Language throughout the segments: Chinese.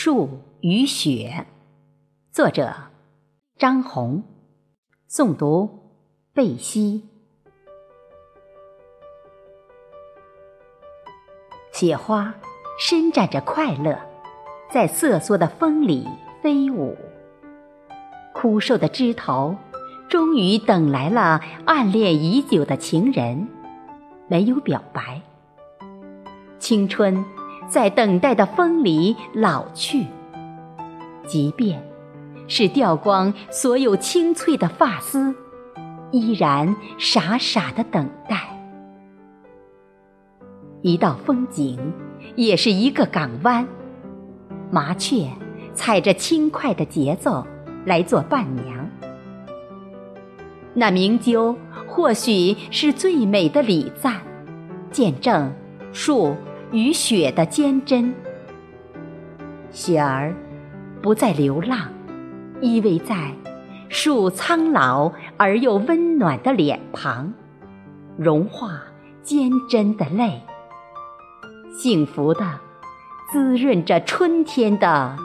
树与雪，作者张红，诵读贝西。雪花伸展着快乐，在瑟缩的风里飞舞。枯瘦的枝头，终于等来了暗恋已久的情人，没有表白。青春在等待的风里老去，即便是掉光所有青翠的发丝，依然傻傻的等待。一道风景，也是一个港湾。麻雀踩着轻快的节奏来做伴娘，那鸣鸠或许是最美的礼赞，见证树。与雪的坚贞，雪儿不再流浪，依偎在树苍老而又温暖的脸庞，融化坚贞的泪，幸福的滋润着春天的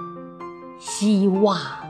希望。